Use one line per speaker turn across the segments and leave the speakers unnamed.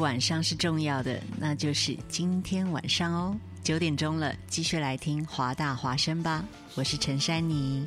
晚上是重要的，那就是今天晚上哦，九点钟了，继续来听华大华声吧。我是陈珊妮。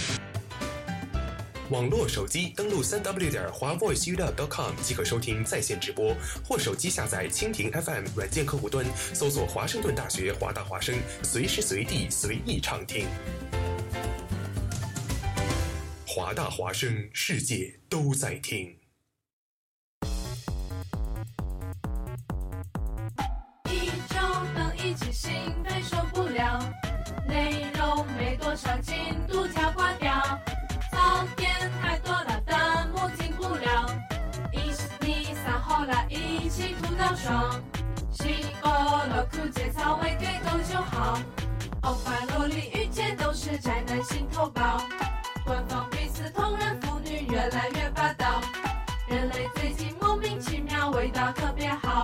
网络手机登录三 w 点华 voiceup.com 即可收听在线直播，或手机下载蜻蜓 FM 软件客户端，搜索华盛顿大学华大华声，随时随地随意畅听。华大华声，世界都在听。
西欧洛酷节操为给够就好，欧巴萝莉遇见都是宅男心头宝，官方彼此同人腐女越来越霸道，人类最近莫名其妙味道特别好。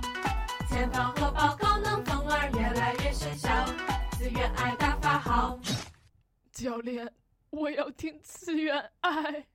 前方和报高能风儿越来越生效，自愿爱大发好。
教练，我要听次元爱。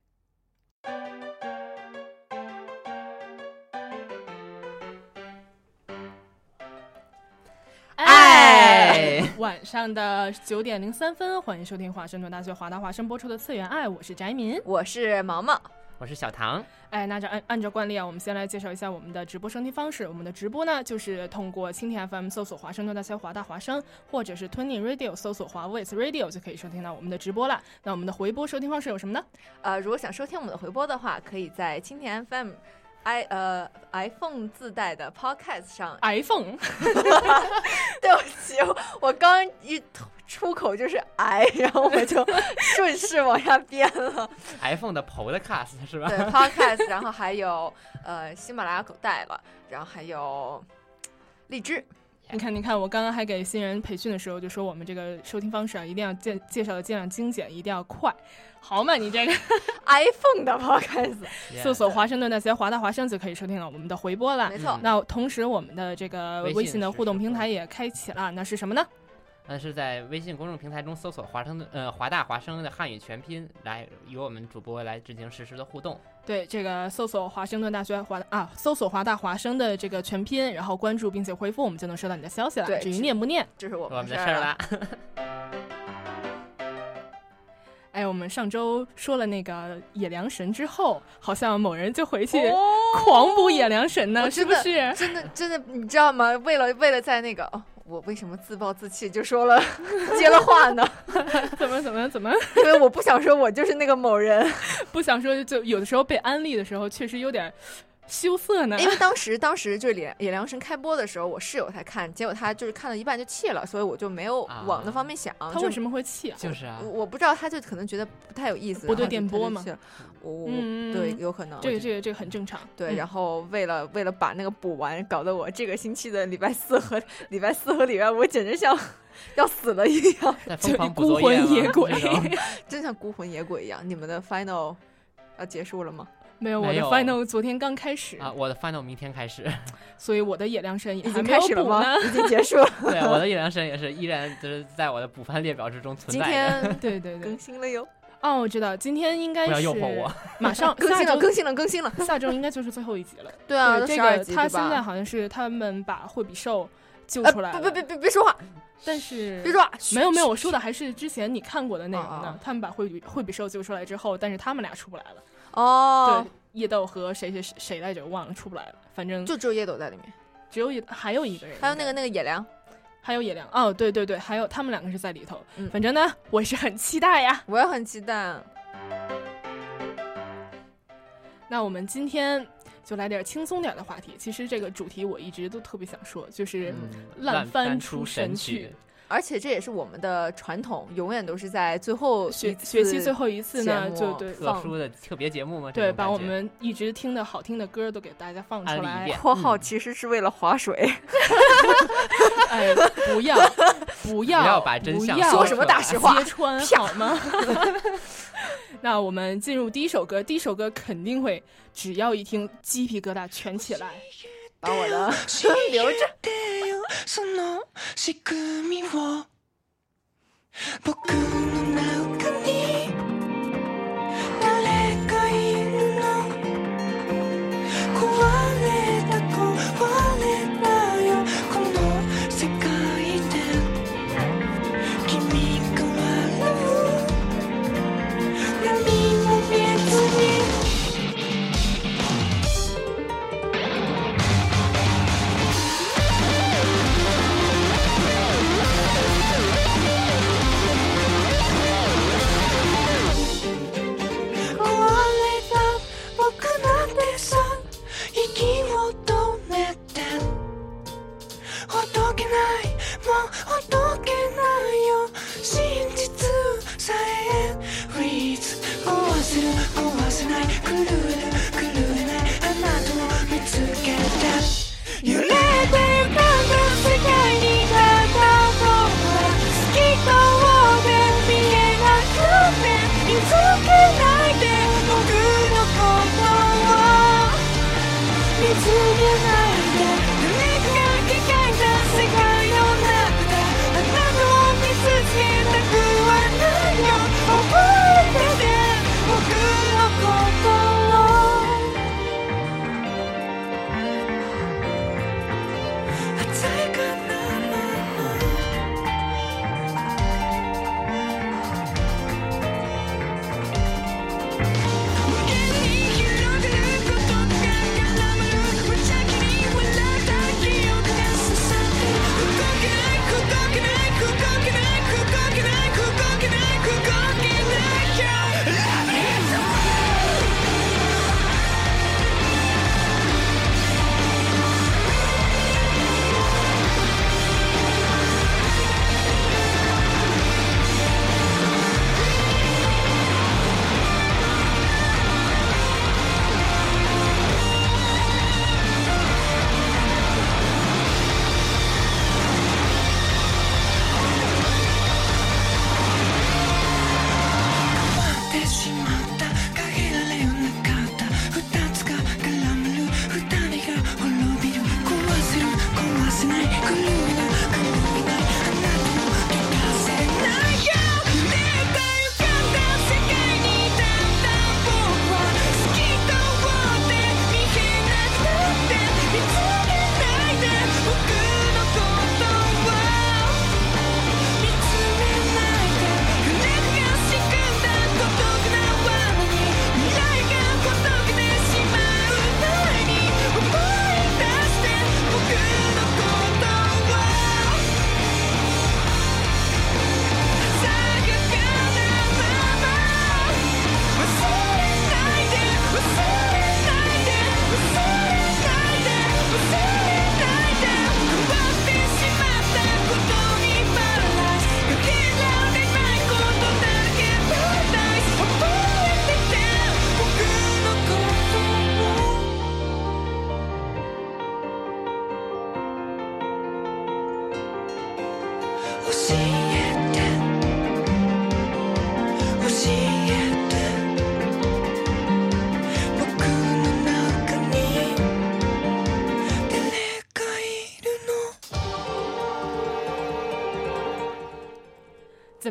晚上的九点零三分，欢迎收听华盛顿大学华大华生播出的《次元爱》，我是翟民。
我是毛毛，
我是小唐。
哎，那就按按照惯例啊，我们先来介绍一下我们的直播收听方式。我们的直播呢，就是通过蜻蜓 FM 搜索华盛顿大学华大华声，或者是 Tuning Radio 搜索华 Voice Radio 就可以收听到我们的直播了。那我们的回播收听方式有什么呢？
呃，如果想收听我们的回播的话，可以在蜻蜓 FM。I 呃 iPhone 自带的 Podcast 上
，iPhone，
对不起，我刚一出口就是 i，然后我就顺势往下编了。
iPhone 的 Podcast 是吧？
对 Podcast，然后还有呃喜马拉雅狗带了，然后还有荔枝。
你看，你看，我刚刚还给新人培训的时候就说，我们这个收听方式啊，一定要介介绍的尽量精简，一定要快，好嘛？你这个
iPhone 的 Podcast，
搜索华盛顿大学华大华生就可以收听了我们的回播了。
没错。
那同时，我们的这个微信的互动平台也开启了，那是什么呢？
那，是在微信公众平台中搜索华盛顿呃华大华生的汉语全拼，来与我们主播来进行实时的互动。
对，这个搜索华盛顿大学华啊，搜索华大华生的这个全拼，然后关注并且回复，我们就能收到你的消息了。
对
至于念不念，
这是我
我们的
事儿
事儿啦。
哎，我们上周说了那个野良神之后，好像某人就回去
哦
狂补野良神呢，
我
是不是？
真的真的，你知道吗？为了为了在那个，哦、我为什么自暴自弃就说了 接了话呢？
怎么怎么怎么
因为我不想说我就是那个某人，
不想说？就有的时候被安利的时候，确实有点羞涩呢。
因为当时当时就是野野良神开播的时候，我室友才看，结果他就是看到一半就弃了，所以我就没有
啊
往那方面想。就
他为什么会弃啊？
就是啊
我，不知道，他就可能觉得不太有意思，
不对
然后就
电波吗
我、
嗯
对，有可能。
这个这个这个很正常。
对，
嗯
然后为了为了把那个补完，搞得我这个星期的礼拜四和礼拜四和礼拜五简直像要死了一样，
在疯狂补
孤魂野鬼
真像孤魂野鬼一样。你们的 final 要结束了吗？
没有，我的 final 昨天刚开始，
啊，我的 final 明天开始。
所以我的野良神也
已经
还没有
开始了吗？
补呢。
已经结束了，
对，我的野良神也是依然就是在我的补番列表之中存在今。
天
对对对
更，新了哟，
哦，我知道，今天应该
不要
是
诱惑我。
马上
更新了，更新了，更新了。
下周应该就是最后一集了。
对啊，
对，这
都十二
个他？现在好像是他们把惠比寿救
呃，
出来了，
别别别别别说话，
但是
别说话，
没有没有，我说的还是之前你看过的内容呢。他们把惠比惠比寿救出来之后，但是他们俩出不来了。
哦
对，，叶斗和谁谁谁谁来着忘了出不来了，反正
就只有叶斗在里面，
只有野还有一个人，
还有那个那个野良，
还有野良哦，对对对，还有他们两个是在里头。
嗯
反正呢，我是很期待呀。
我也很期待。
那我们今天就来点轻松点的话题。其实这个主题我一直都特别想说，就是
嗯
烂
翻
翻出
神
神曲。
而且这也是我们的传统，永远都是在最后
学学期最后一次呢，就对
特殊的特别节目吗？这
对，把我们一直听的好听的歌都给大家放出来。
括号其实是为了划水，
哎，不要不要
不要把真相
不要
说什么大实话
揭穿好吗？那我们进入第一首歌，第一首歌肯定会，只要一听鸡皮疙瘩全起来。
把我的留着。
その仕組みを。僕の中に。誰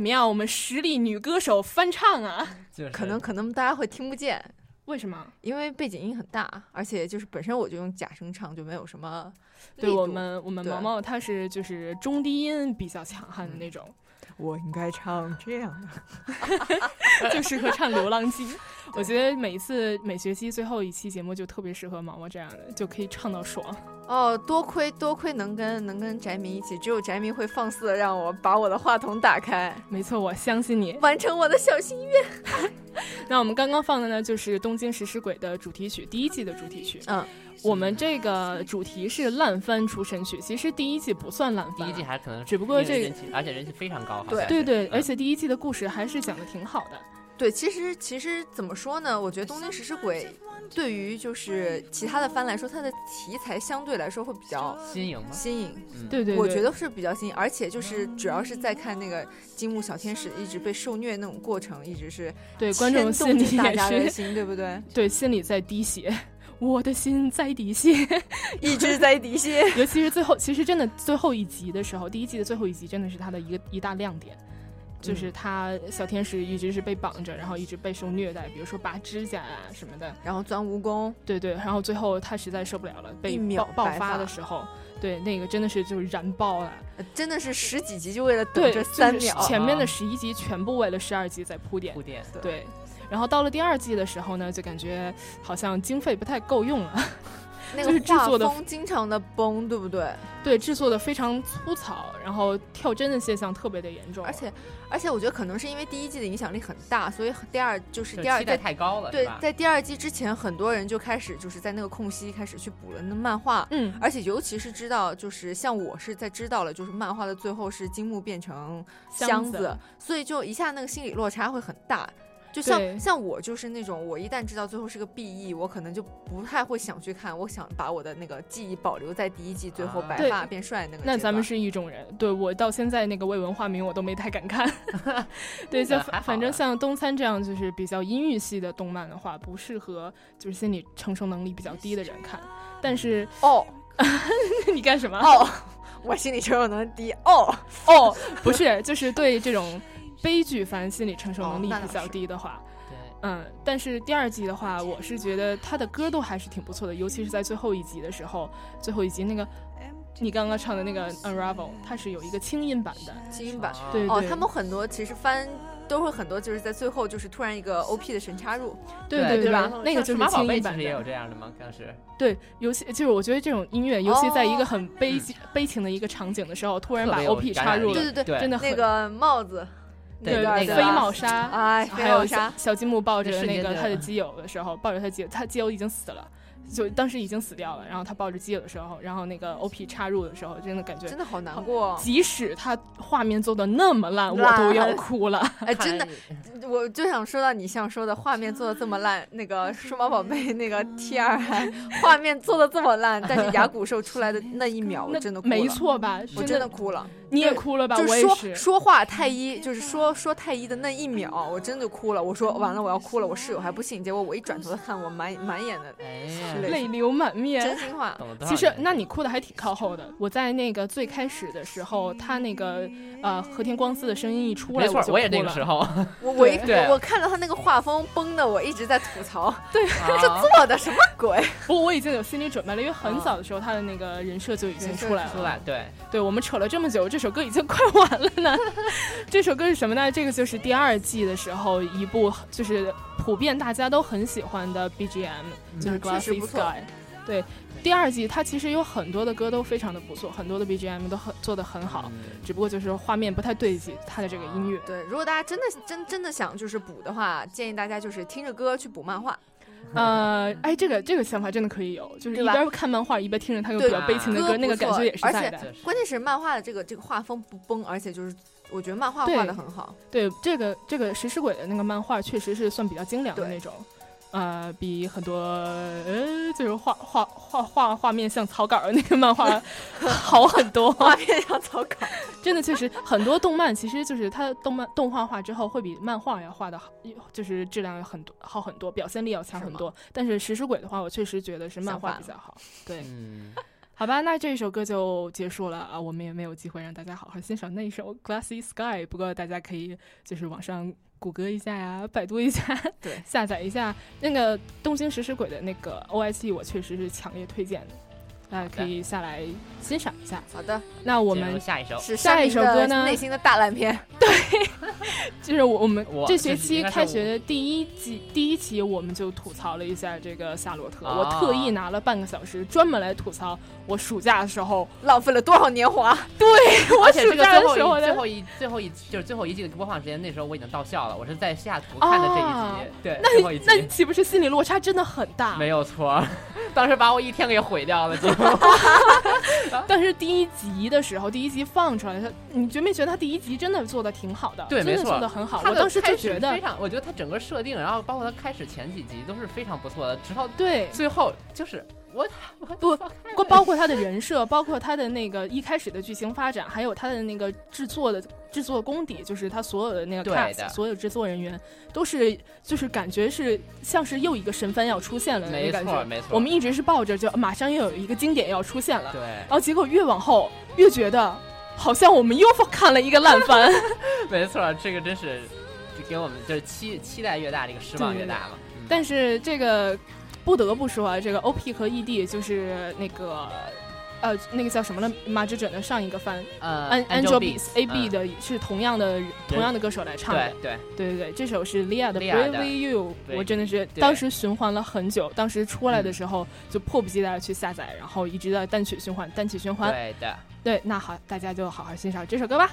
么样？我们实力女歌手翻唱啊？
就是
可能可能大家会听不见，
为什么？
因为背景音很大，而且就是本身我就用假声唱，就没有什么
对我们，我们毛毛她是就是中低音比较强悍的那种，
我应该唱这样的。
就适合唱《流浪记》。我觉得每一次每学期最后一期节目就特别适合毛毛这样的，就可以唱到爽。
哦，多亏多亏能跟能跟翟明一起，只有翟明会放肆的让我把我的话筒打开，
没错，我相信你。
完成我的小心愿。
那我们刚刚放的呢，就是《东京食尸鬼》的主题曲，第一季的主题曲。
嗯，
我们这个主题是烂番出身曲，其实第一季不算烂番，
第一季还可能
只不过这个
而且人气非常高，好
对
对对，
嗯
而且第一季的故事还是讲的挺好的。
对，其实其实怎么说呢？我觉得《东京食尸鬼》对于就是其他的番来说，它的题材相对来说会比较
新颖吗？
新颖。
嗯，
对对对，
我觉得是比较新颖，而且就是主要是在看那个金木小天使一直被受虐那种过程，一直是
对观众
动着大
心里也是
家的心，对不对？
对心里在滴血。我的心在滴血，
一直在滴血。
尤其是最后，其实真的最后一集的时候，第一季的最后一集真的是他的一个一大亮点，就是
嗯。
他小天使一直是被绑着，然后一直备受虐待，比如说拔指甲啊什么的，
然后钻蜈蚣，
对对，然后最后他实在受不了了，被
秒
爆爆
发
发。的时候，对那个真的是就是燃爆了，
呃真的是十几集就为了等
对，
这
就是
三秒。
前面的
啊
十一集全部为了十二集在铺垫。
铺，垫，
对。然后到了第二季的时候呢，就感觉好像经费不太够用了，
那个画
制作的
风经常的崩，对不对？
对，制作的非常粗糙，然后跳帧的现象特别的严重，
而且而且我觉得可能是因为第一季的影响力很大，所以第二就是第二
就期待太高了，
对在第二季之前，很多人就开始就是在那个空隙开始去补了那漫画。
嗯，
而且尤其是知道，就是像我是在知道了，就是漫画的最后是金木变成箱
子
子，所以就一下那个心理落差会很大。就像像我就是那种，我一旦知道最后是个 BE，我可能就不太会想去看，我想把我的那个记忆保留在第一季最后
啊
白发变帅那个。
那咱们是一种人，对我到现在那个未文化名我都没太敢看。对，就反正像东餐这样就是比较阴郁系的动漫的话，不适合就是心理承受能力比较低的人看。但是
哦
你干什么？
哦，我心理承受能力低哦。
哦，不是，就是对这种悲剧番心理承受能力比较低的话，
对，
嗯，但是第二季的话，我是觉得他的歌都还是挺不错的，尤其是在最后一集的时候，最后一集那个你刚刚唱的那个 Unravel，它是有一个轻音版的，
轻音版。
对
哦，
对。对
他们很多其实翻都会很多，就是在最后就是突然一个 OP 的神插入，
对
对
对
吧
那个就是
数码宝
轻音版
贝其实也有，这样的吗？当时
对，尤其就是我觉得这种音乐，尤其在一个
哦
很悲、悲情的一个场景的时候，突然把
特别有
OP
感染力
插入，
对对
对
真的很
那个帽子，
对
对
那个
飞帽纱，
哎，飞
还有
帽纱
小，小金木抱着
那
个他的基友的时候，抱着他基友，他基友已经死了，就当时已经死掉了。然后他抱着基友的时候，然后那个 OP 插入的时候，真的感觉
真的好难过。
即使他画面做的那么烂，我都要哭了。
哎，真的，我就想说到你像说的画面做的这么烂，那个数码宝贝 那个 T 二还画面做的这么烂，但是牙骨兽出来的那一秒，我
那
真的哭了
没，错吧？
我真的哭了。
你也哭了吧？
就是说
我也是。
说话太医，就是说说太医的那一秒，我真的哭了。我说完了，我要哭了。我室友还不信，结果我一转头看，我满满眼的
哎，
泪
泪流满面
真。心话。
其实，那你哭的还挺靠后的。我在那个最开始的时候，他那个呃和田光司的声音一出来，
没错，
就
我也那个时候，
我我一
对
我我看到他那个画风崩的，我一直在吐槽，
对，
这
是
做的什么鬼？
不过我已经有心理准备了，因为很早的时候他的那个人设就已经出来了。
出来，对，
对我们扯了这么久，这首歌已经快完了呢。这首歌是什么呢？这个就是第二季的时候一部就是普遍大家都很喜欢的 BGM，、就是
嗯确实
Glassy
不错
Sky。对，第二季它其实有很多的歌都非常的不错，很多的 BGM 都很做的很好，
嗯
只不过就是画面不太对劲，它的这个音乐。
对，如果大家真的真真的想就是补的话，建议大家就是听着歌去补漫画。
呃，哎，这个这个想法真的可以有，就是一边看漫画一边听着它有比较悲情的
歌
歌，那个感觉也是
而且关键是漫画的这个这个画风不崩，而且就是我觉得漫画画的很好。
对，这个这个食尸鬼的那个漫画确实是算比较精良的那种。呃，比很多呃，就是画画画画画面像草稿的那个漫画 好很多。
画面像草稿，
真的确实很多动漫，其实就是它动漫动画化之后会比漫画要画的好，就是质量要很多好很多，表现力要强很多。但是食尸鬼的话，我确实觉得是漫画比较好。对，
嗯，
好吧，那这首歌就结束了啊，我们也没有机会让大家好好欣赏那一首《Glassy Sky》，不过大家可以就是网上谷歌一下呀，百度一下，
对，
下载一下。那个《东京食尸鬼》的那个 OST，我确实是强烈推荐的，大家可以下来欣赏一下。
好的，
那我们
下一首，
是
下一首歌呢？
内心的大烂片，对。
就是我我们这学期开学的第一季第一期，我们就吐槽了一下这个夏洛特，
啊。
我特意拿了半个小时专门来吐槽我暑假的时候，
浪费了多少年华？
对 我
而且这
暑假
个最后
的时候
最后一最后一就是最后一季的播放时间，那时候我已经到校了，我是在西雅图看的这一
啊。
集，对，
那
最后一集。
那岂不是心理落差真的很大？
没有错，当时把我一天给毁掉了。
但是第一集的时候，第一集放出来，他你觉没觉得他第一集真的做的挺好的？
对，
真的
没错，
做的很好。我当时就觉得
非，常，我觉得他整个设定，然后包括他开始前几集都是非常不错的，直到
对，
最后就是我
不包包 括他的人设，包括他的那个一开始的剧情发展，还有他的那个制作的制作功底，就是他所有的那个
对
cast，所有制作人员都是就是感觉是像是又一个神番要出现了那
没
个感觉。
错没错，
我们一直是抱着就马上又有一个经典要出现了，
对
然后结果越往后越觉得好像我们又看了一个烂番。
没错，这个真是就给我们就是期期待越大，这个失望越大嘛。嗯
但是这个不得不说啊，这个 OP 和 ED 就是那个呃那个叫什么了，马之准的上一个番
呃
An Angel Beats A B
嗯
的是同样的同样的歌手来唱的
对。对
对对对，这首是 Lia 的 Brave You，我真的是当时循环了很久，当时出来的时候就迫不及待地去下载，然后一直在单曲循环，单曲循环。
对的，
对，那好，大家就好好欣赏这首歌吧。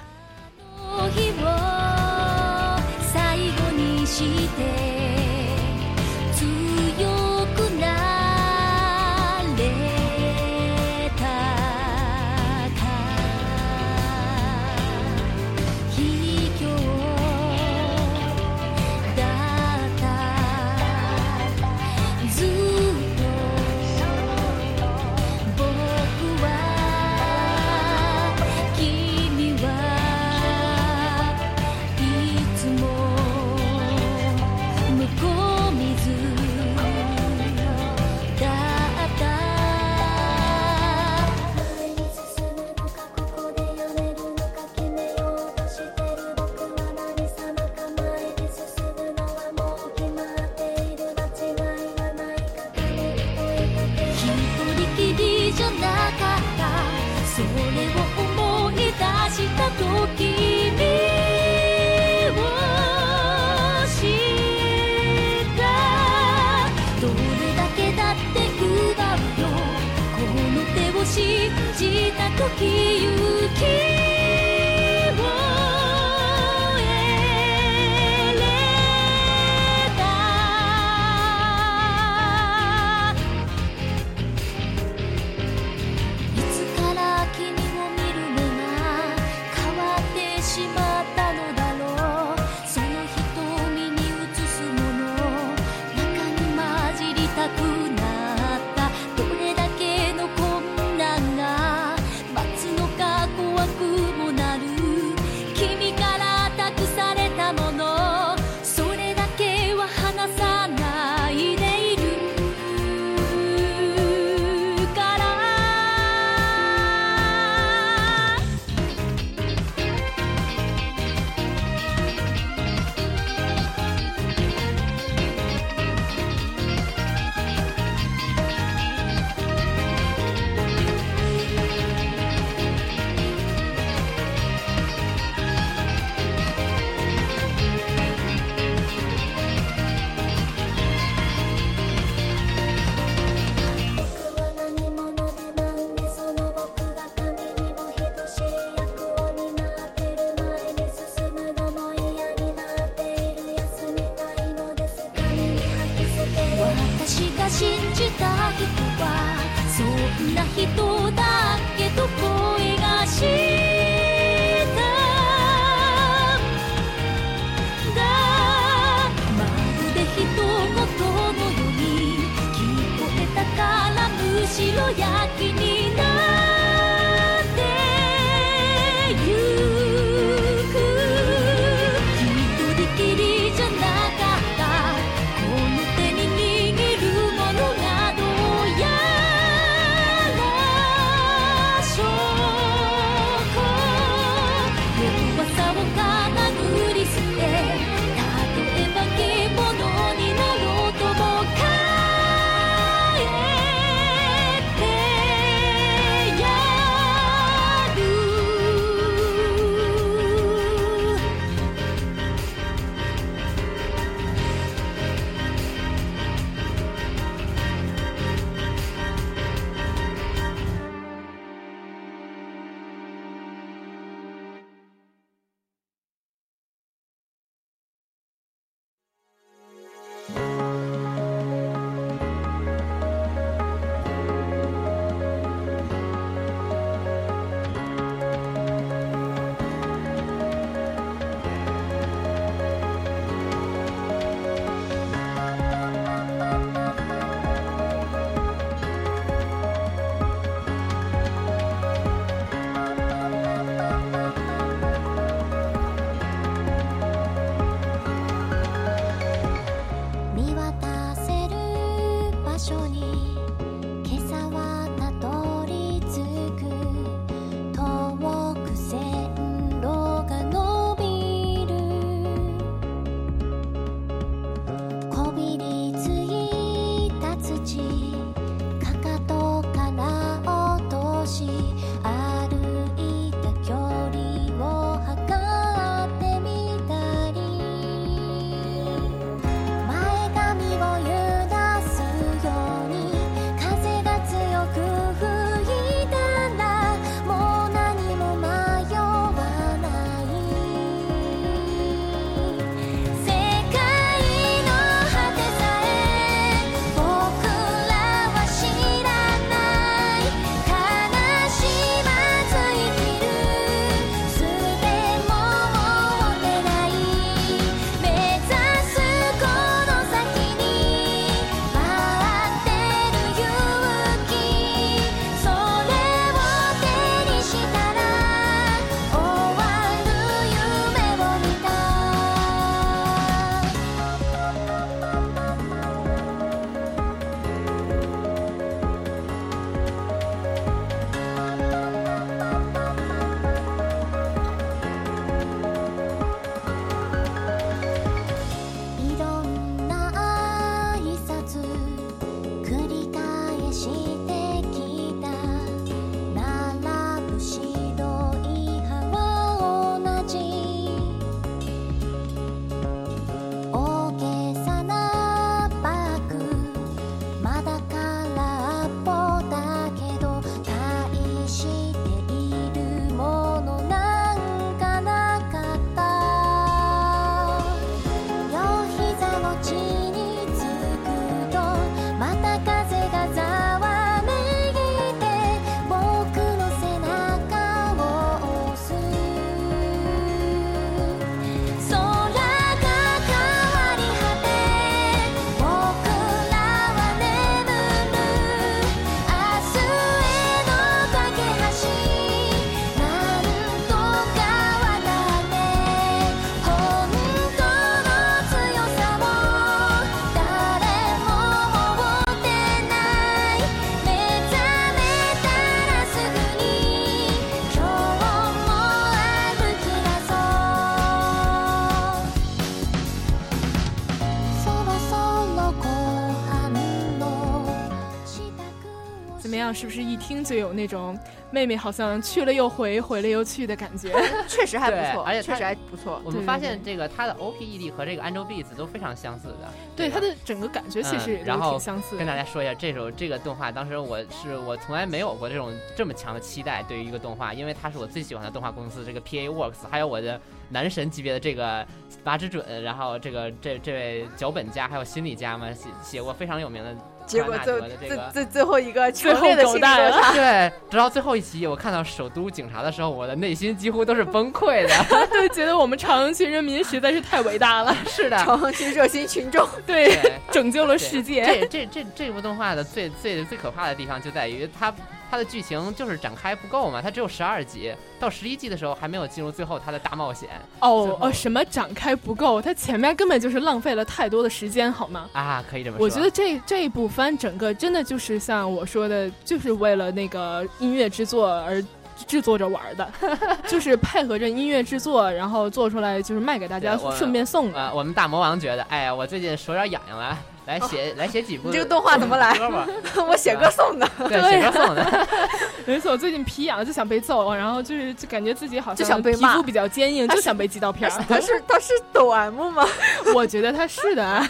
样是不是一听就有那种妹妹好像去了又回，回了又去的感觉？
确实还不错，
而且
确实还不错。
我们发现这个它的 OPED 和这个 Angel Beats 都非常相似的。
对
吧
它的整个感觉其实也挺相似的。
跟大家说一下，这首这个动画，当时我是我从来没有过这种这么强的期待对于一个动画，因为它是我最喜欢的动画公司这个 PA Works，还有我的男神级别的这个八之准，然后这个这这位脚本家还有心理家嘛，写写过非常有名的
结果最最。最最后一个
最后
强烈的心理
狗带了
落差。
对，直到最后一集，我看到首都警察的时候，我的内心几乎都是崩溃的。
对，觉得我们朝阳区人民实在是太伟大了，
是的，
朝阳区热心群众，
对，拯救了世界。
这这这这部动画的最最最可怕的地方就在于它它的剧情就是展开不够嘛，它只有十二集，到十一季的时候还没有进入最后它的大冒险
哦哦，什么展开不够？它前面根本就是浪费了太多的时间，好吗？
啊，可以这么说。
我觉得这这一部番整个真的就是像我说的，就是为了那个音乐制作而制作着玩儿的，就是配合着音乐制作，然后做出来就是卖给大家，顺便送的。
呃，我们大魔王觉得，哎呀，我最近手有点痒痒了，来写、来写几部
你这个动画怎么来，我写歌送的，
对，写歌送的。
没错，最近皮痒就想被揍，然后就是就感觉自己好
就
像
想被
皮肤比较坚硬，就想被击到片儿。
他是他是抖 M 吗？
我觉得他是的啊。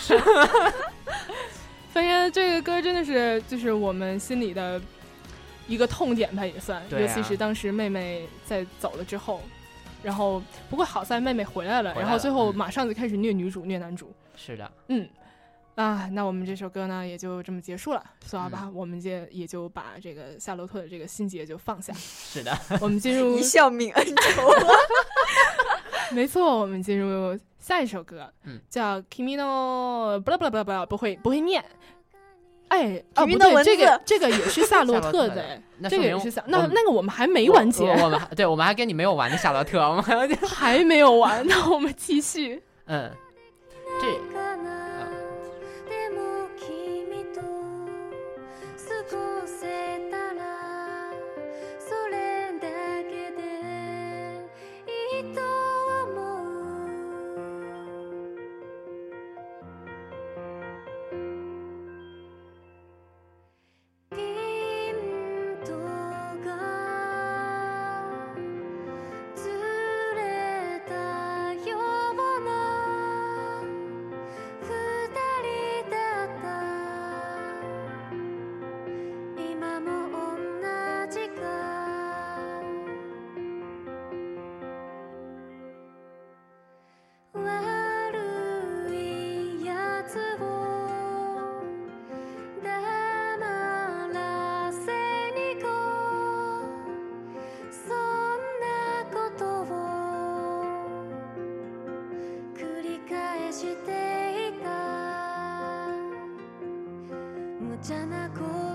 反正这个歌真的是就是我们心里的一个痛点吧，也算。
对啊
尤其是当时妹妹在走了之后，然后不过好在妹妹回来了，
来了
然后最后
嗯
马上就开始虐女主、虐男主。
是的，
嗯。啊，那我们这首歌呢也就这么结束了，所以好
嗯
吧，我们就也就把这个夏洛特的这个心结就放下，
是的，
我们进入
一笑泯恩仇。
没错，我们进入下一首歌，
嗯
叫《Kimi no》，不啦不啦不啦不啦，不会不会念。哎，哦不对，这个这个也是夏洛特的，这个也是夏，那那个我们还没完结，
我我们还对我们还跟你没有完的夏洛特，我们还有点
还没有完，那我们继续。
嗯，这
無茶なこ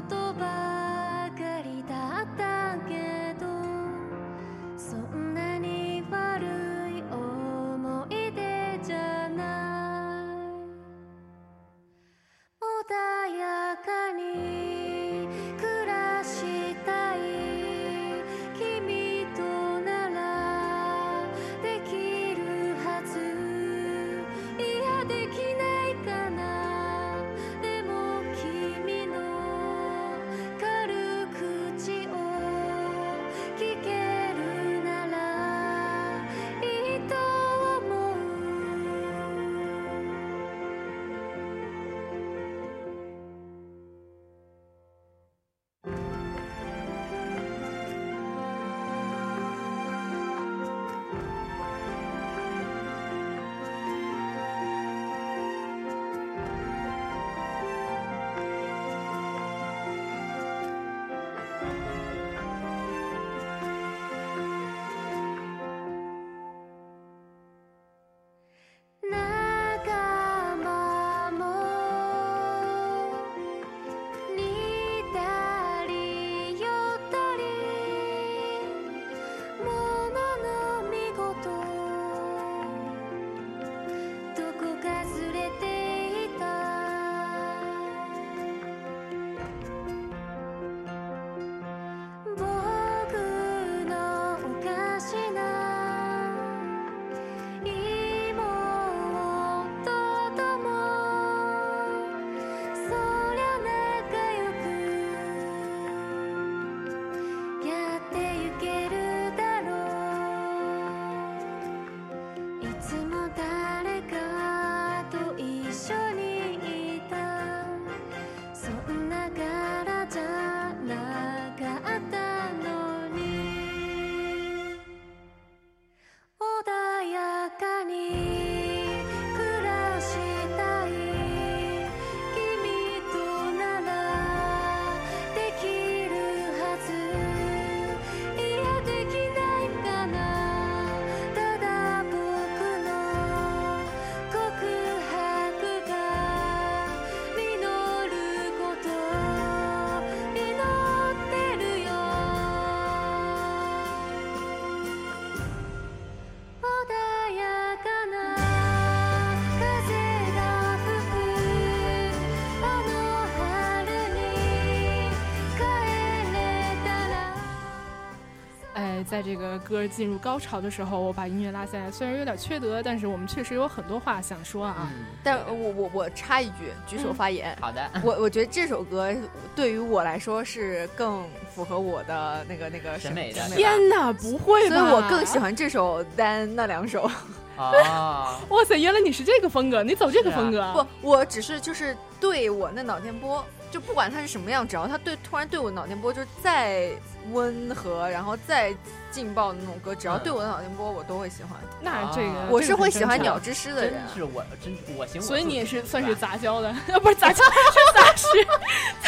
在这个歌进入高潮的时候，我把音乐拉下来，虽然有点缺德，但是我们确实有很多话想说啊。
嗯，
但我我我插一句，举手发言。
好的，
我我觉得这首歌对于我来说是更符合我的那个那个
审美的
天哪，不会吧？
所以我更喜。欢这首单那两首。
哦，
哇塞，原来你是这个风格，你走这个风格啊？
不，我只是就是对我那脑电波，就不管它是什么样，只要它对突然对我脑电波就是再温和，然后再劲爆的那种歌，只要
嗯
对我的脑电波，我都会喜欢。
那这个
啊
我是会喜欢鸟之诗的
真
人。
是我真我行
所以你也是算是杂交的，啊，不是杂交，是杂食，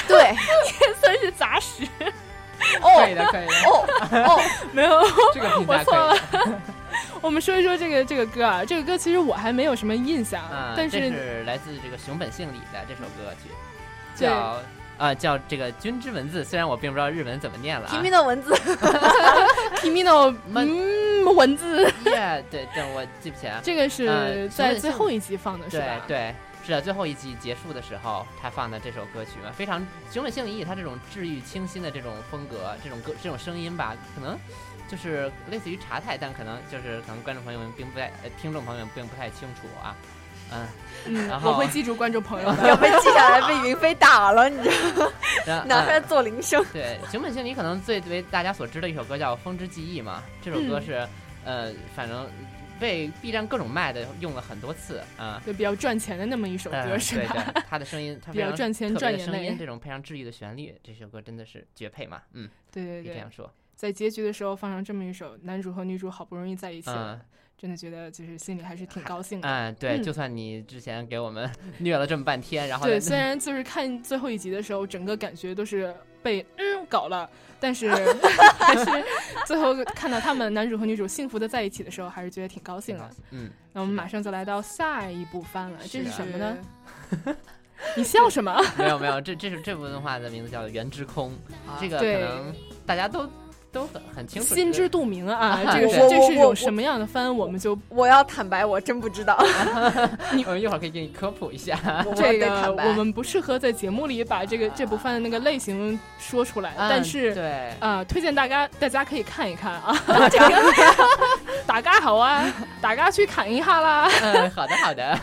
对，也
算是杂食。
哦。
可以的可以的，
哦哦，
没有，
这个评
我错
价可以。
了。我们说一说这个这个歌啊，这个歌其实我还没有什么印象，
啊，
但是
是来自这个熊本信里的这首歌曲，叫啊叫这个君之文字，虽然我并不知道日文怎么念了啊
平民。的文字
，Kimino
们
嗯文字，
耶，对对，我记不起来。
这个是
呃
在最后一集放的是
对
吧？
对，是的，最后一集结束的时候，他放的这首歌曲嘛，非常熊本信一他这种治愈清新的这种风格，这种歌这种声音吧，可能就是类似于茶太，但可能就是可能观众朋友们并不太，呃，听众朋友们并不太清楚啊。嗯，
嗯
然，后
我会记住观众朋友
要
的。
被记下来，被云飞打了，你知道吗？拿出来
嗯
做铃声。
对，熊本信里可能最为大家所知的一首歌叫《风之记忆》嘛，这首歌
嗯
是，呃，反正被 B 站各种卖的用了很多次啊。
就比较赚钱的那么一首歌是吧？
对，他的声音，他
比较赚钱赚眼泪
的声音，这种配上治愈的旋律，这首歌真的是绝配嘛。嗯，
对对对
可以这样，说。
在结局的时候放上这么一首，男主和女主好不容易在一起了，
嗯
真的觉得就是心里还是挺高兴的。
嗯，对，
嗯
就算你之前给我们 虐了这么半天，然后
对，虽然就是看最后一集的时候，整个感觉都是被嗯搞了，但是 还是最后看到他们男主和女主幸福的在一起的时候，还是觉得挺高兴的。
嗯，
那我们马上就来到下一部番了，这是什么呢？你笑什么？
没有没有，这这是这部动画的名字叫《原之空》，这个可能大家都都很很清楚，
心知肚明啊！
啊
这个是这是一
我我
种什么样的番，我们就
我要坦白，我真不知道。
我们一会儿可以给你科普一下。
这个我们不适合在节目里把这个这部番的那个类型说出来，但
嗯
是。
对，
啊、推荐大家大家可以看一看啊，这 个大家好啊，大家去看一下啦。
嗯，好的好的。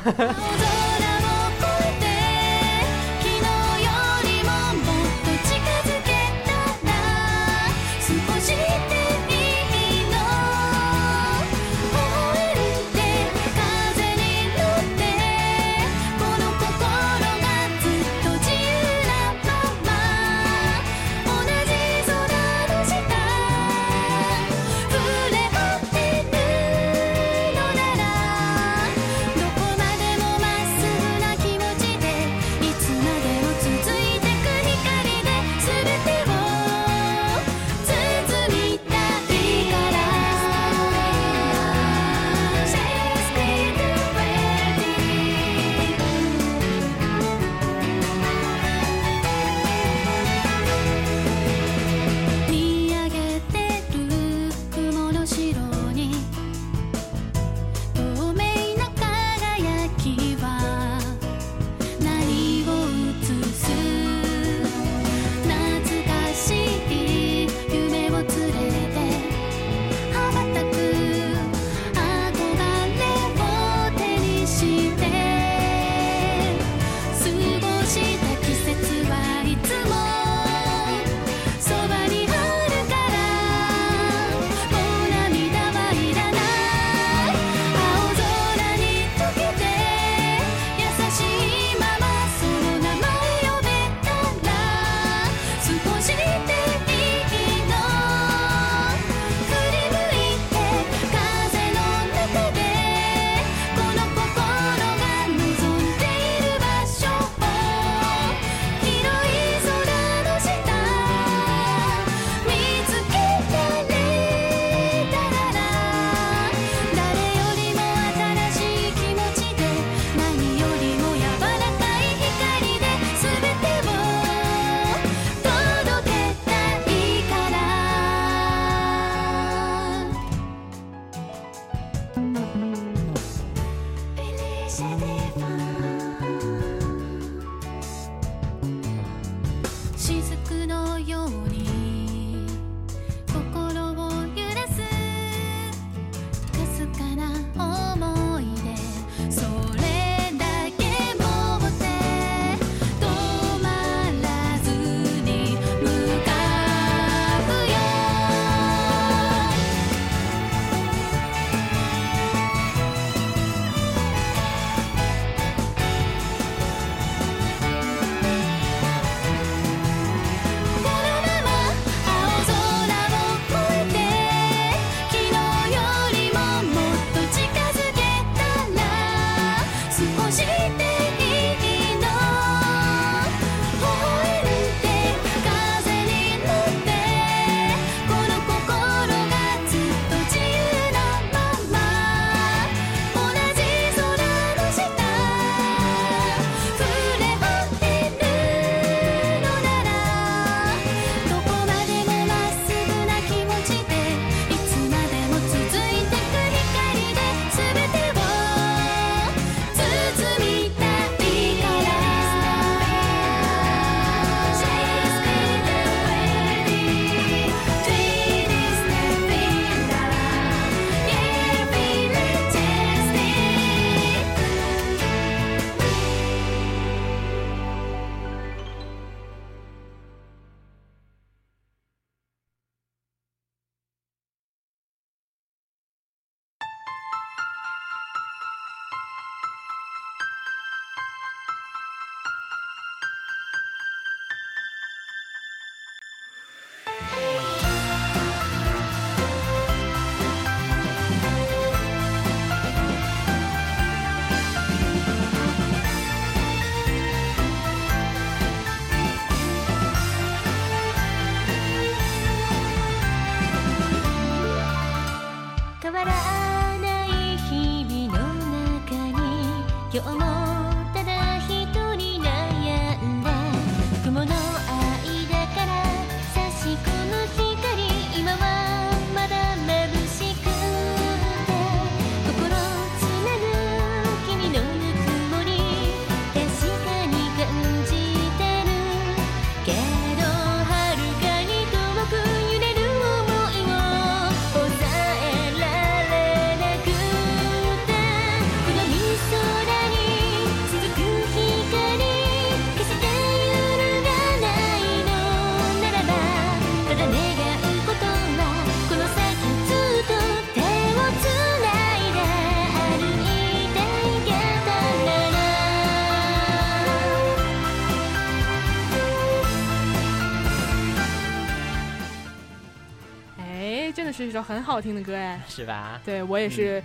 是一首很好听的歌哎，
是吧？
对我也是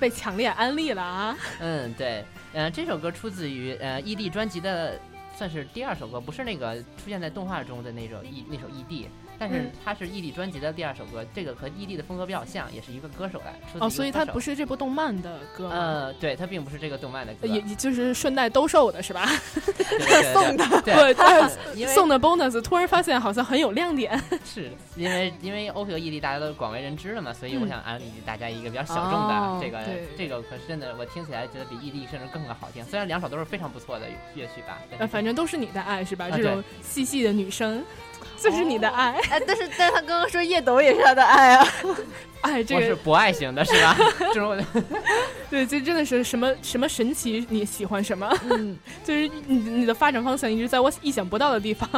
被强烈安利了啊。
嗯，对，呃，这首歌出自于呃 ED 专辑的，算是第二首歌，不是那个出现在动画中的那首 E 那首 ED，但是
嗯。
它是异地专辑的第二首歌，这个和异地的风格比较像，也是一个歌手来出的
哦，所以它不是这部动漫的歌吗，
呃，对，它并不是这个动漫的歌，
也也就是顺带兜售的是吧？
送的
对，
对，呃
因为
送的 bonus，突然发现好像很有亮点。
是因为因为 OP 和 ED 大家都广为人知了嘛，所以我
嗯。
想安利大家一个比较小众的、
哦
这个这个，可是真的我听起来觉得比异地甚至更更好听。虽然两首都是非常不错的乐曲吧，
呃，反正都是你的爱是吧？
啊
这种细细的女生，就是你的爱。
哎，但是但是他刚刚说叶斗也是他的爱啊，
哎，这个
是博爱型的是吧？这种
对，这真的是什么什么神奇？你喜欢什么？
嗯，
就是你你的发展方向一直在我意想不到的地方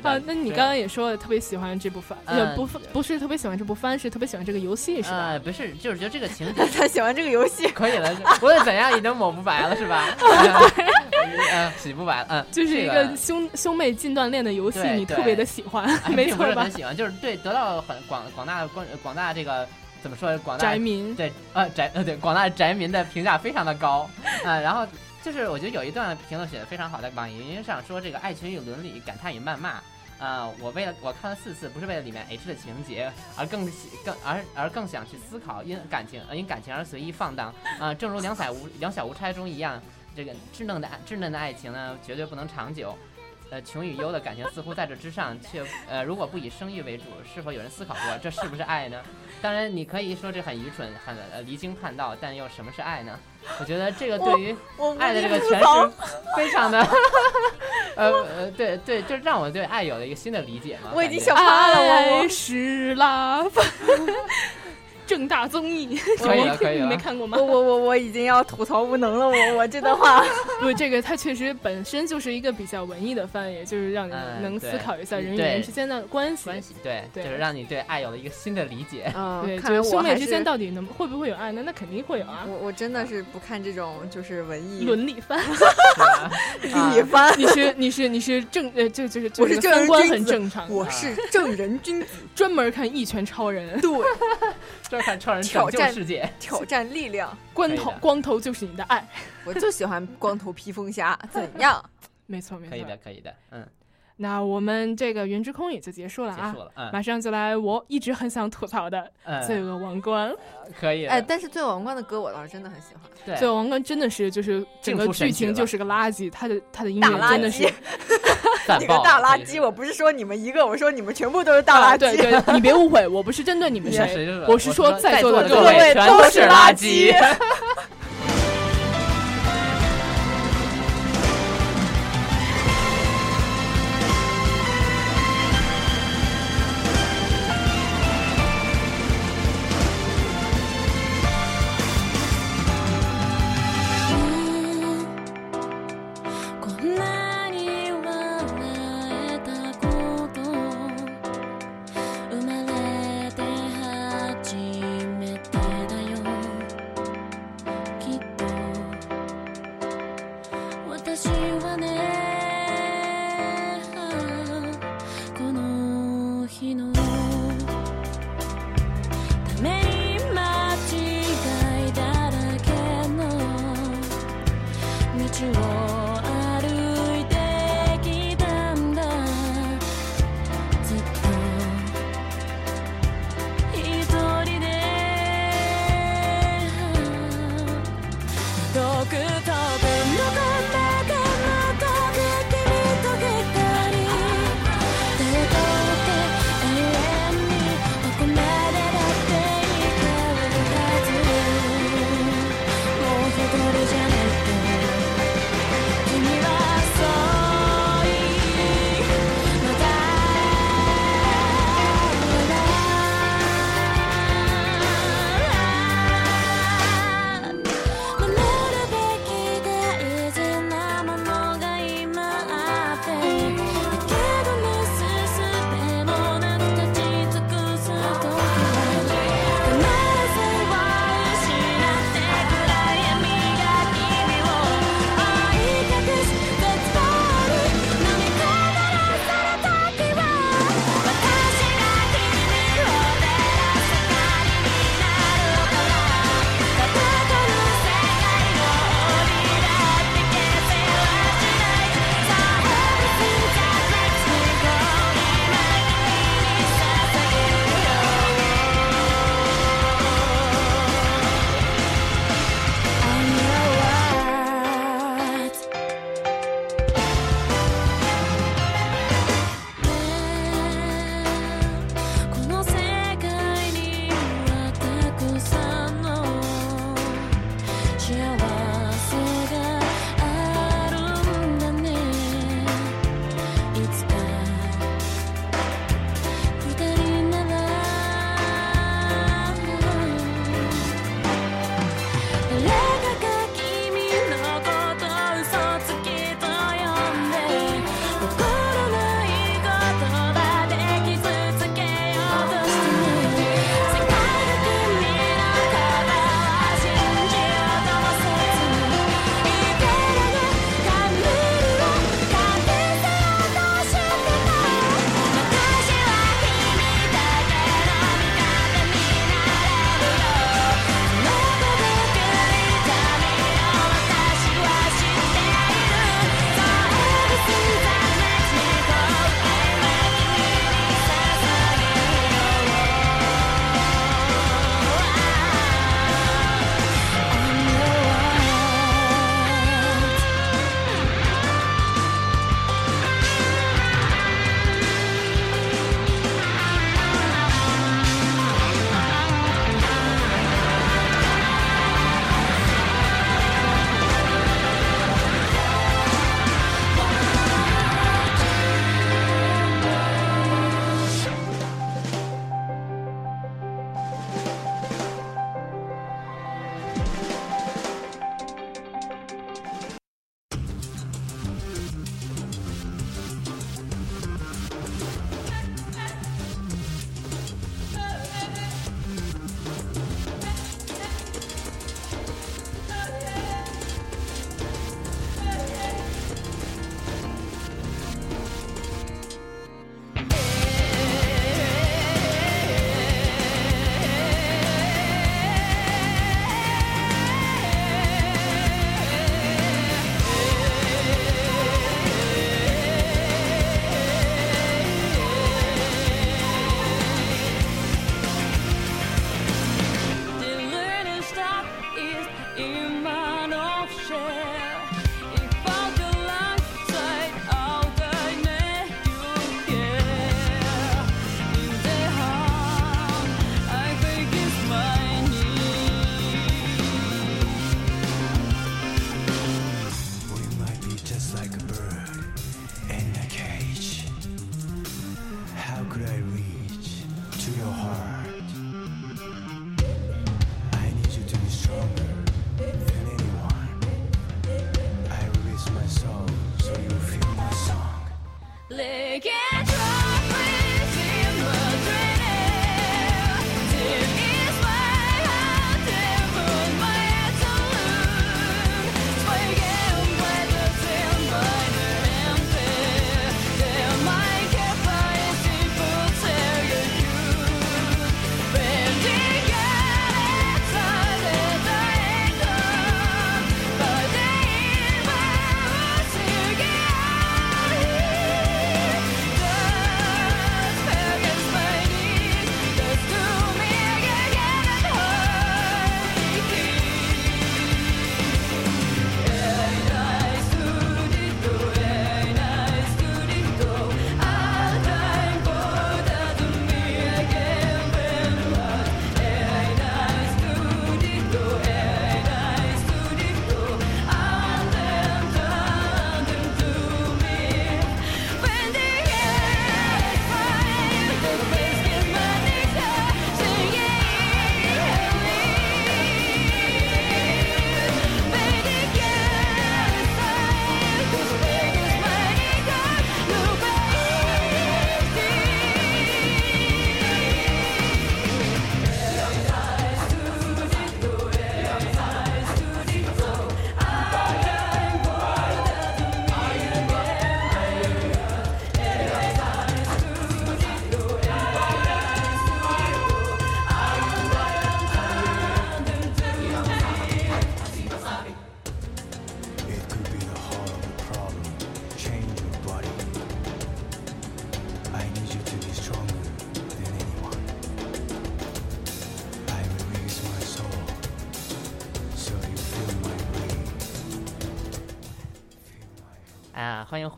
啊。那你刚刚也说了，特别喜欢这部番，
嗯
呃，不不是特别喜欢这部番，是特别喜欢这个游戏是吧？
呃，不是，就是觉得这个情 节
他喜欢这个游戏，
可以了，无论怎样已经抹不白了是吧？嗯，洗不白了，嗯，
就是一
这
个兄兄妹近锻炼的游戏，你特别的喜欢，
哎
没错吧？
喜欢，就是对得到很广广大的观广大这个怎么说广大
宅民，
对呃宅呃对广大宅民的评价非常的高啊、然后就是我觉得有一段评论写的非常好，在网易云上说这个爱情与伦理，感叹与谩骂。啊、我为了我看了四次，不是为了里面 H 的情节，而更更而而更想去思考因感情因感情而随意放荡啊、正如两小无两小无猜中一样，这个稚嫩的稚嫩的爱情呢，绝对不能长久。呃，穷与优的感情似乎在这之上，却呃，如果不以生育为主，是否有人思考过这是不是爱呢？当然，你可以说这很愚蠢，很呃离经叛道，但又什么是爱呢？我觉得这个对于爱的这个诠释非常的，呃 呃，对对，就让我对爱有了一个新的理解嘛。
我已经想趴了，我
是拉 正大综艺，
可以了可以了。
你没看过吗？
我？我我我已经要吐槽无能了，我我这段话，
不，这个它确实本身就是一个比较文艺的番，也就是让你
嗯
能思考一下人与人之间的关系。
关系，对，
对。
就是让你对爱有了一个新的理解。
嗯，
对，就是兄妹之间到底能会不会有爱呢？那肯定会有啊。
我我真的是不看这种就是文艺。
伦理番，
理番，
你是你是你是正呃，就就是
我是正人君子。
很正常，
我是正人君子，
专门看一拳超人，
对，
就是看超人
挑战
拯救世界。
挑战力量，
光头光头就是你的爱，
我就喜欢光头披风侠，怎样？
没错没错。
可以的，可以的，嗯，
那我们这个云之空也就结束了啊
结束，了，嗯。
马上就来我一直很想吐槽的《罪
嗯，
恶王冠》。
可以，
哎，但是罪恶王冠的歌我倒是真的很喜欢，
对，
罪恶王冠真的是就是整个剧情就是个垃圾，它的它的音
大垃
乐真的是
你个大垃圾！我不是说你们一个，我说你们全部都是大垃圾。
啊对对，你别误会，我不是针对你们
你
谁，我是说在座的
各
各
位都是垃
垃圾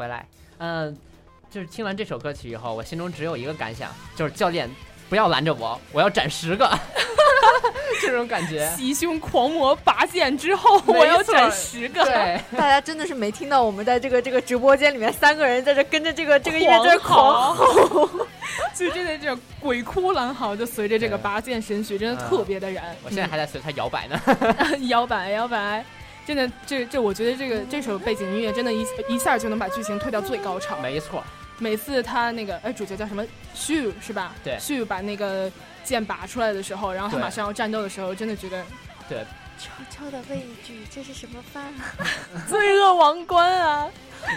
回来。嗯、就是听完这首歌曲以后，我心中只有一个感想，就是教练不要拦着我，我要斩十个，这种感觉。
袭胸狂魔拔剑之后，我要斩十个。
对，
大家真的是没听到我们在这个这个直播间里面三个人在这跟着这个这个音乐在狂吼。
就真的这种鬼哭狼嚎，就随着这个拔剑神曲，真的特别的燃。
我现在还在随它摇摆呢。
摇摆摇摆，真的这这，我觉得这个这首背景音乐真的一一下就能把剧情推到最高潮。
没错，
每次他那个哎，主角叫什么 Shu 是吧？
对
，Shu 把那个剑拔出来的时候，然后他马上要战斗的时候，真的觉得
对，
悄悄的问一句，这是什么饭？
罪恶王冠啊，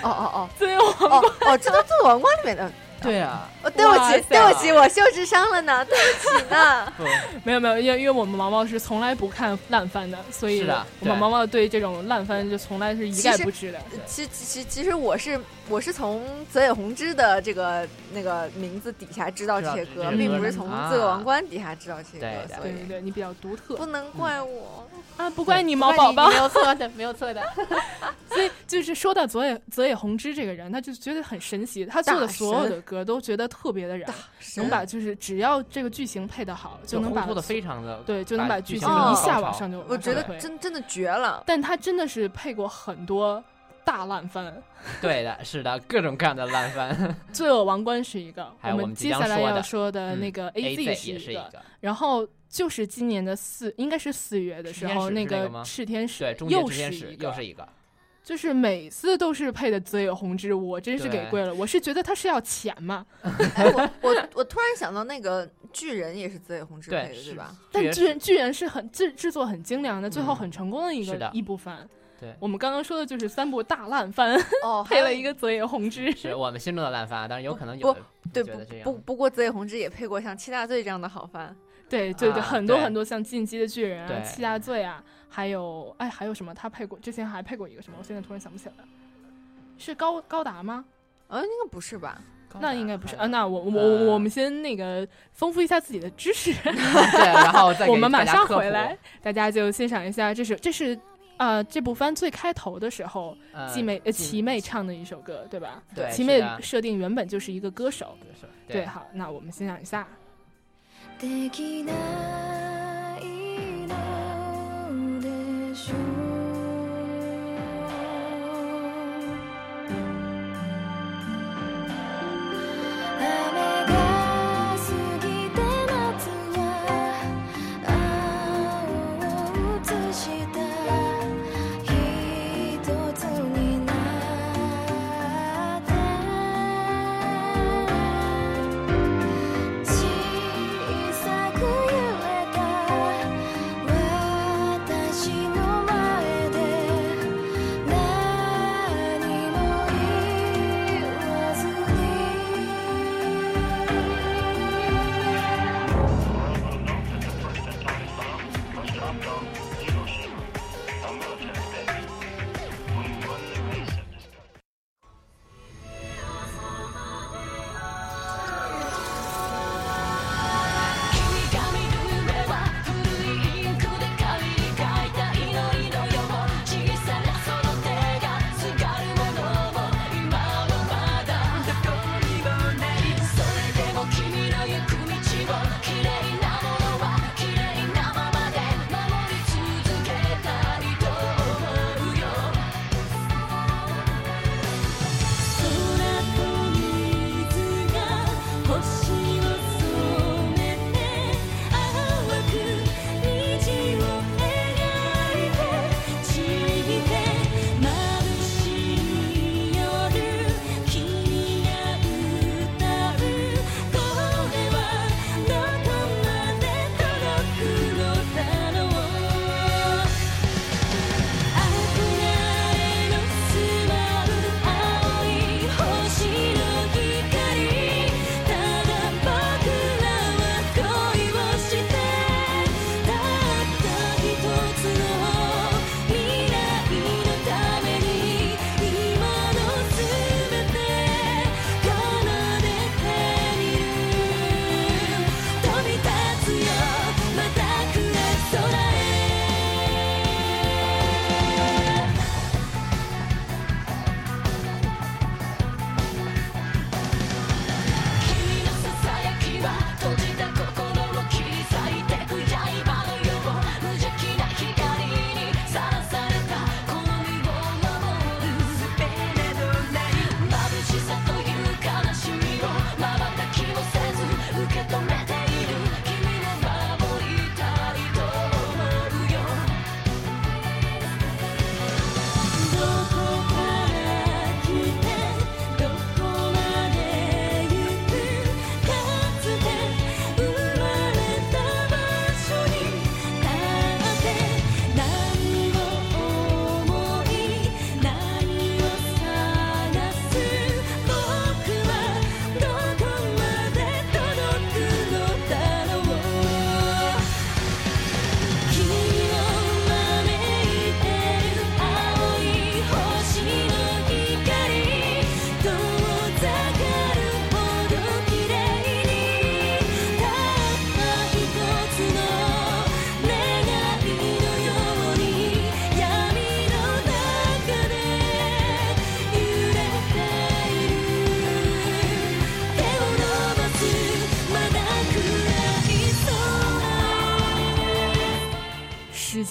哦哦哦
罪恶王
哦哦，这都做王冠里面的。
对啊，
哦，对不起，对不起，我秀智商了呢，对不起呢。
不，
没有没有，因为因为我们毛毛是从来不看烂番的，所以
是的对
我们毛毛对这种烂番就从来是一概不知的。
其实其其实我是我是从泽野弘之的这个那个名字底下知道这些歌，并不是从自个王冠》底下知道这些歌，
的
所以
对对对，你比较独特
不能怪我。
啊，不怪你毛宝宝
没。有 错的，没有错的。
所以就是说到泽野泽野弘之这个人，他就觉得很神奇，他做的所有
神
的歌都觉得特别的燃，能把就是只要这个剧情配的好，就能把
做的非常的
对，就能把剧情一下往上就
我觉得真真的绝了。
但他真的是配过很多大烂番，
对的，是的，各种各样的烂番。
《罪恶王冠》是一个，我
还有我们
接下来要
说的
那个
A
AZ
也
是一个，
是一个，
然后就是今年的四，应该是四月的时候，那
个吗
赤天使
对，
又
之天使
是一个，
又是一个，
就是每次都是配的泽野弘之，我真是给跪了。我是觉得他是要钱嘛，
哎，我我我突然想到那个巨人也是泽野弘之配的，
对
吧？
但巨人巨人是很制制作很精良的，最后
嗯
很成功的一个一部番。
对
我们刚刚说的就是三部大烂番，
哦，
配了一个泽野弘之。
是我们心中的烂番，但是有可能有的
对不不不过泽野弘之也配过像七大罪这样的好番。
对对对，
啊
很多很多像《进击的巨人》啊、《七大罪》啊，还有哎还有什么？他配过，之前还配过一个什么？我现在突然想不起来了，是高高达吗？
呃，应该不是吧？
那应该不是啊。
啊。
那我我
呃
我们先那个丰富一下自己的知识，
对，然后再
我们马上回来，大家就欣赏一下，这是这是。呃，这部番最开头的时候，
呃
季妹呃
季
齐妹唱的一首歌，对吧？
对
齐妹设定原本就是一个歌手，
是
对，好，那我们欣赏一下。shoes.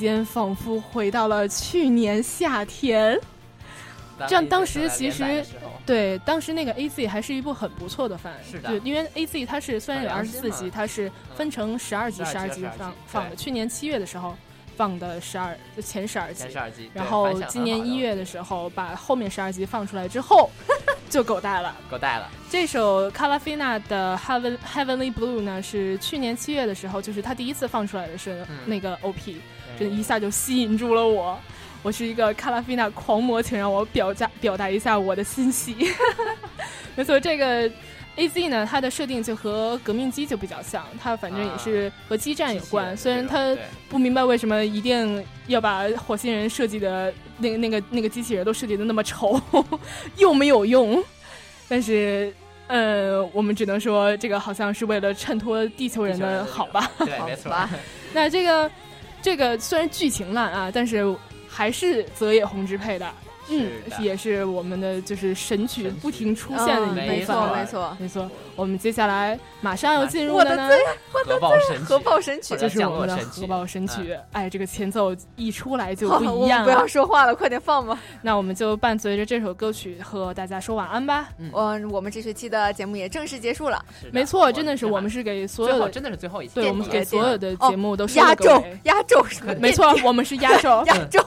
间仿佛回到了去年夏天。这样当时其实对，当时那个 A Z 还是一部很不错的番，
是的。
就因为 A Z 它是虽然有二十四集，它是分成十二集、
12
十二
集12
集放放的。去年七月的时候放的十二，就前十二集然后今年一月的时候把后面十二集放出来之后，就狗带了。
狗带了，
这首卡拉菲娜的 Heaven Heavenly Blue 呢，是去年七月的时候，就是他第一次放出来的是
嗯
那个 OP，、
真
的一下就吸引住了我。我是一个卡拉菲娜狂魔，请让我表达表达一下我的欣喜。没错，这个 A Z 呢，它的设定就和革命机就比较像，它反正也是和基站有关。虽然它不明白为什么一定要把火星人设计的那个那个那个机器人都设计的那么丑，又没有用，但是。呃，我们只能说这个好像是为了衬托地球人的好吧。
对对，没错，
吧
那这个这个虽然剧情烂啊，但是还是泽野弘之配的，嗯
是，
也是我们的就是神曲不停出现的
嗯
一
没错
部分了。
没错，
没错，我们接下来马上要进入
我的
的呢，
核爆神曲，
核爆神曲
就是我们的核爆神曲
嗯。
哎，这个前奏一出来就
好
不
我们不要
一样了。
说话了，快点放吧。
那我们就伴随着这首歌曲和大家说晚安吧。
嗯，我们这学期的节目也正式结束了，
没错，真的是我们
是
是给所有的，
真的是最后一期，
对我们给所有的
哦
节目都收
压轴。压轴什么？
没错，我们是压轴。
压轴。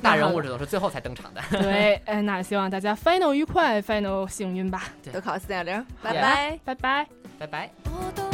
大人物这都是最后才登场的。
对，哎，那希望大家 final 愉快，final 幸运吧，
都考四点零，拜拜。
拜拜。
拜拜。
踊